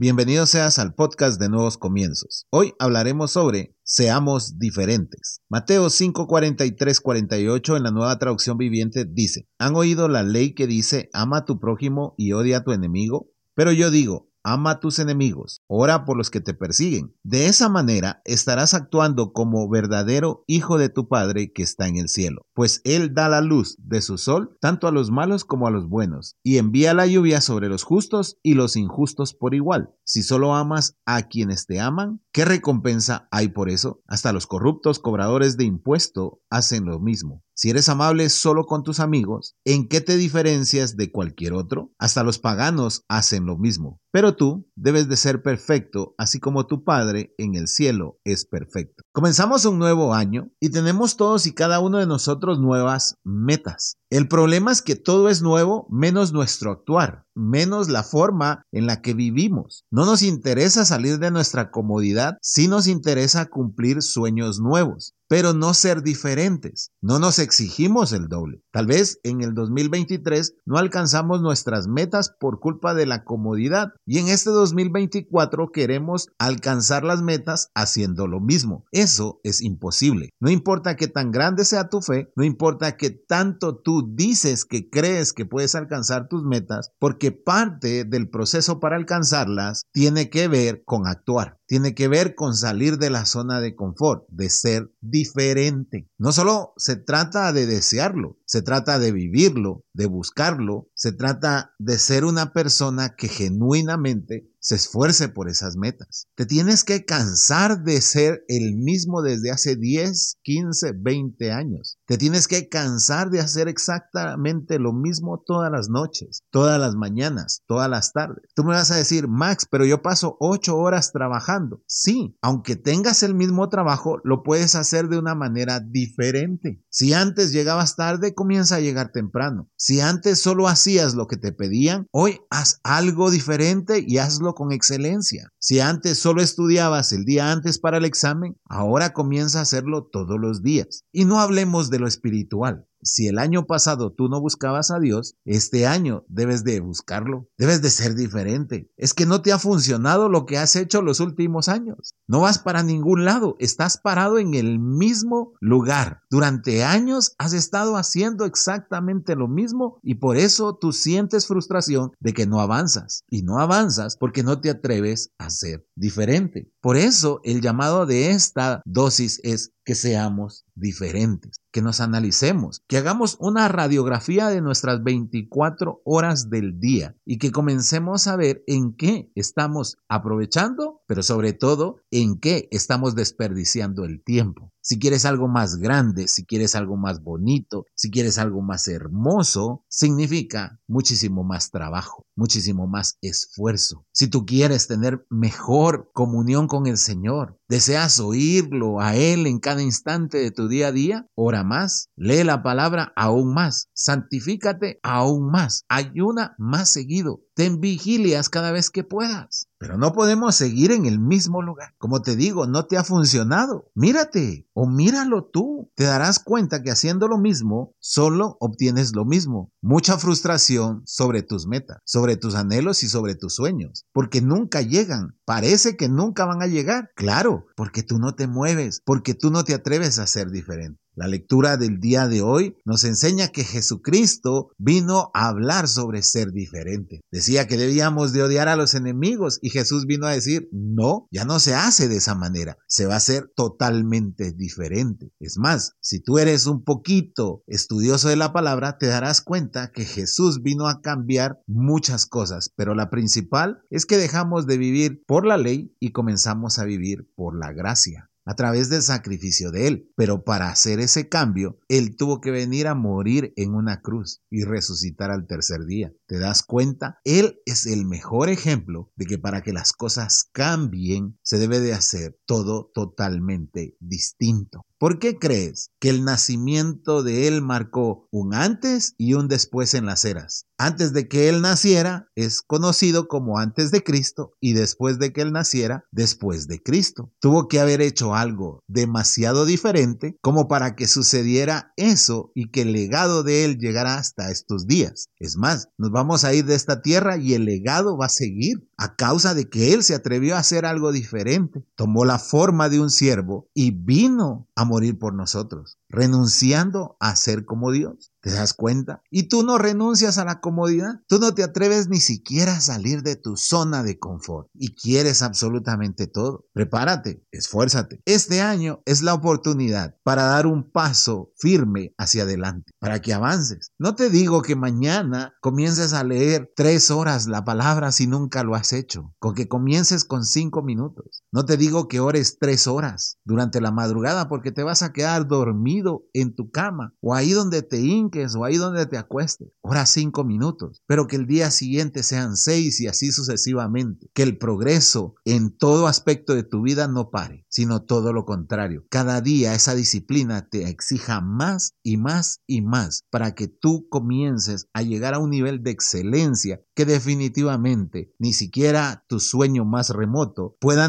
Bienvenido seas al podcast de Nuevos Comienzos. Hoy hablaremos sobre Seamos diferentes. Mateo 5, 43, 48 en la nueva traducción viviente dice, ¿han oído la ley que dice, ama a tu prójimo y odia a tu enemigo? Pero yo digo, ama a tus enemigos, ora por los que te persiguen. De esa manera estarás actuando como verdadero hijo de tu Padre que está en el cielo, pues Él da la luz de su sol tanto a los malos como a los buenos, y envía la lluvia sobre los justos y los injustos por igual. Si solo amas a quienes te aman, ¿qué recompensa hay por eso? Hasta los corruptos cobradores de impuesto hacen lo mismo. Si eres amable solo con tus amigos, ¿en qué te diferencias de cualquier otro? Hasta los paganos hacen lo mismo. Pero tú debes de ser perfecto, así como tu Padre en el cielo es perfecto. Comenzamos un nuevo año y tenemos todos y cada uno de nosotros nuevas metas. El problema es que todo es nuevo menos nuestro actuar, menos la forma en la que vivimos. No nos interesa salir de nuestra comodidad, sí nos interesa cumplir sueños nuevos pero no ser diferentes. No nos exigimos el doble. Tal vez en el 2023 no alcanzamos nuestras metas por culpa de la comodidad y en este 2024 queremos alcanzar las metas haciendo lo mismo. Eso es imposible. No importa qué tan grande sea tu fe, no importa qué tanto tú dices que crees que puedes alcanzar tus metas, porque parte del proceso para alcanzarlas tiene que ver con actuar tiene que ver con salir de la zona de confort, de ser diferente. No solo se trata de desearlo, se trata de vivirlo, de buscarlo, se trata de ser una persona que genuinamente se esfuerce por esas metas. Te tienes que cansar de ser el mismo desde hace 10, 15, 20 años. Te tienes que cansar de hacer exactamente lo mismo todas las noches, todas las mañanas, todas las tardes. Tú me vas a decir, Max, pero yo paso 8 horas trabajando. Sí, aunque tengas el mismo trabajo, lo puedes hacer de una manera diferente. Si antes llegabas tarde, comienza a llegar temprano. Si antes solo hacías lo que te pedían, hoy haz algo diferente y hazlo con excelencia. Si antes solo estudiabas el día antes para el examen, ahora comienza a hacerlo todos los días. Y no hablemos de lo espiritual. Si el año pasado tú no buscabas a Dios, este año debes de buscarlo, debes de ser diferente. Es que no te ha funcionado lo que has hecho los últimos años. No vas para ningún lado, estás parado en el mismo lugar. Durante años has estado haciendo exactamente lo mismo y por eso tú sientes frustración de que no avanzas. Y no avanzas porque no te atreves a ser diferente. Por eso el llamado de esta dosis es que seamos diferentes, que nos analicemos, que hagamos una radiografía de nuestras 24 horas del día y que comencemos a ver en qué estamos aprovechando, pero sobre todo en qué estamos desperdiciando el tiempo. Si quieres algo más grande, si quieres algo más bonito, si quieres algo más hermoso, significa muchísimo más trabajo, muchísimo más esfuerzo. Si tú quieres tener mejor comunión con el Señor, deseas oírlo a Él en cada instante de tu día a día, ora más, lee la palabra aún más, santifícate aún más, ayuna más seguido, ten vigilias cada vez que puedas. Pero no podemos seguir en el mismo lugar. Como te digo, no te ha funcionado. Mírate o míralo tú. Te darás cuenta que haciendo lo mismo, solo obtienes lo mismo. Mucha frustración sobre tus metas, sobre tus anhelos y sobre tus sueños, porque nunca llegan. Parece que nunca van a llegar. Claro, porque tú no te mueves, porque tú no te atreves a ser diferente. La lectura del día de hoy nos enseña que Jesucristo vino a hablar sobre ser diferente. Decía que debíamos de odiar a los enemigos y Jesús vino a decir, no, ya no se hace de esa manera, se va a hacer totalmente diferente. Es más, si tú eres un poquito estudioso de la palabra, te darás cuenta que Jesús vino a cambiar muchas cosas, pero la principal es que dejamos de vivir por la ley y comenzamos a vivir por la gracia a través del sacrificio de Él. Pero para hacer ese cambio, Él tuvo que venir a morir en una cruz y resucitar al tercer día. ¿Te das cuenta? Él es el mejor ejemplo de que para que las cosas cambien, se debe de hacer todo totalmente distinto. ¿Por qué crees que el nacimiento de él marcó un antes y un después en las eras? Antes de que él naciera es conocido como antes de Cristo y después de que él naciera después de Cristo. Tuvo que haber hecho algo demasiado diferente como para que sucediera eso y que el legado de él llegara hasta estos días. Es más, nos vamos a ir de esta tierra y el legado va a seguir a causa de que Él se atrevió a hacer algo diferente. Tomó la forma de un siervo y vino a morir por nosotros, renunciando a ser como Dios. ¿Te das cuenta? Y tú no renuncias a la comodidad. Tú no te atreves ni siquiera a salir de tu zona de confort y quieres absolutamente todo. Prepárate, esfuérzate. Este año es la oportunidad para dar un paso firme hacia adelante, para que avances. No te digo que mañana comiences a leer tres horas la palabra si nunca lo has hecho, con que comiences con cinco minutos. No te digo que ores tres horas durante la madrugada porque te vas a quedar dormido en tu cama o ahí donde te o ahí donde te acuestes. Ora cinco minutos, pero que el día siguiente sean seis y así sucesivamente. Que el progreso en todo aspecto de tu vida no pare, sino todo lo contrario. Cada día esa disciplina te exija más y más y más para que tú comiences a llegar a un nivel de excelencia que definitivamente ni siquiera tu sueño más remoto pueda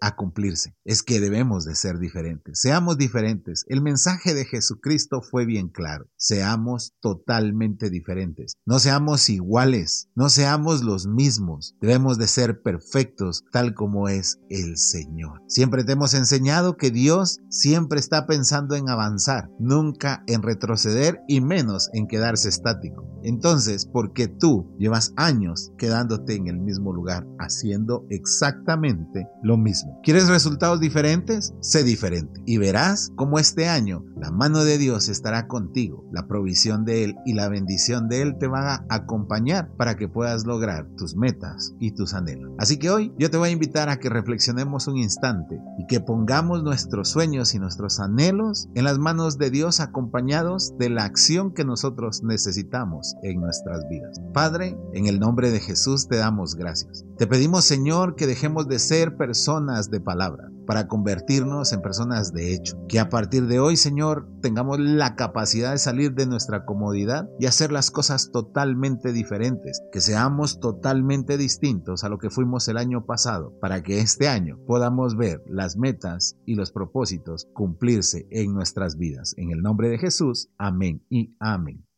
a cumplirse. Es que debemos de ser diferentes. Seamos diferentes. El mensaje de Jesucristo fue bien claro. Seamos totalmente diferentes. No seamos iguales. No seamos los mismos. Debemos de ser perfectos tal como es el Señor. Siempre te hemos enseñado que Dios siempre está pensando en avanzar, nunca en retroceder y menos en quedarse estático. Entonces, porque tú llevas años quedándote en el mismo lugar, haciendo exactamente lo mismo. ¿Quieres resultados diferentes? Sé diferente y verás cómo este año la mano de Dios estará contigo, la provisión de Él y la bendición de Él te van a acompañar para que puedas lograr tus metas y tus anhelos. Así que hoy yo te voy a invitar a que reflexionemos un instante y que pongamos nuestros sueños y nuestros anhelos en las manos de Dios acompañados de la acción que nosotros necesitamos en nuestras vidas. Padre, en el nombre de Jesús te damos gracias. Te pedimos, Señor, que dejemos de ser personas de palabra para convertirnos en personas de hecho. Que a partir de hoy, Señor, tengamos la capacidad de salir de nuestra comodidad y hacer las cosas totalmente diferentes. Que seamos totalmente distintos a lo que fuimos el año pasado, para que este año podamos ver las metas y los propósitos cumplirse en nuestras vidas. En el nombre de Jesús, amén y amén.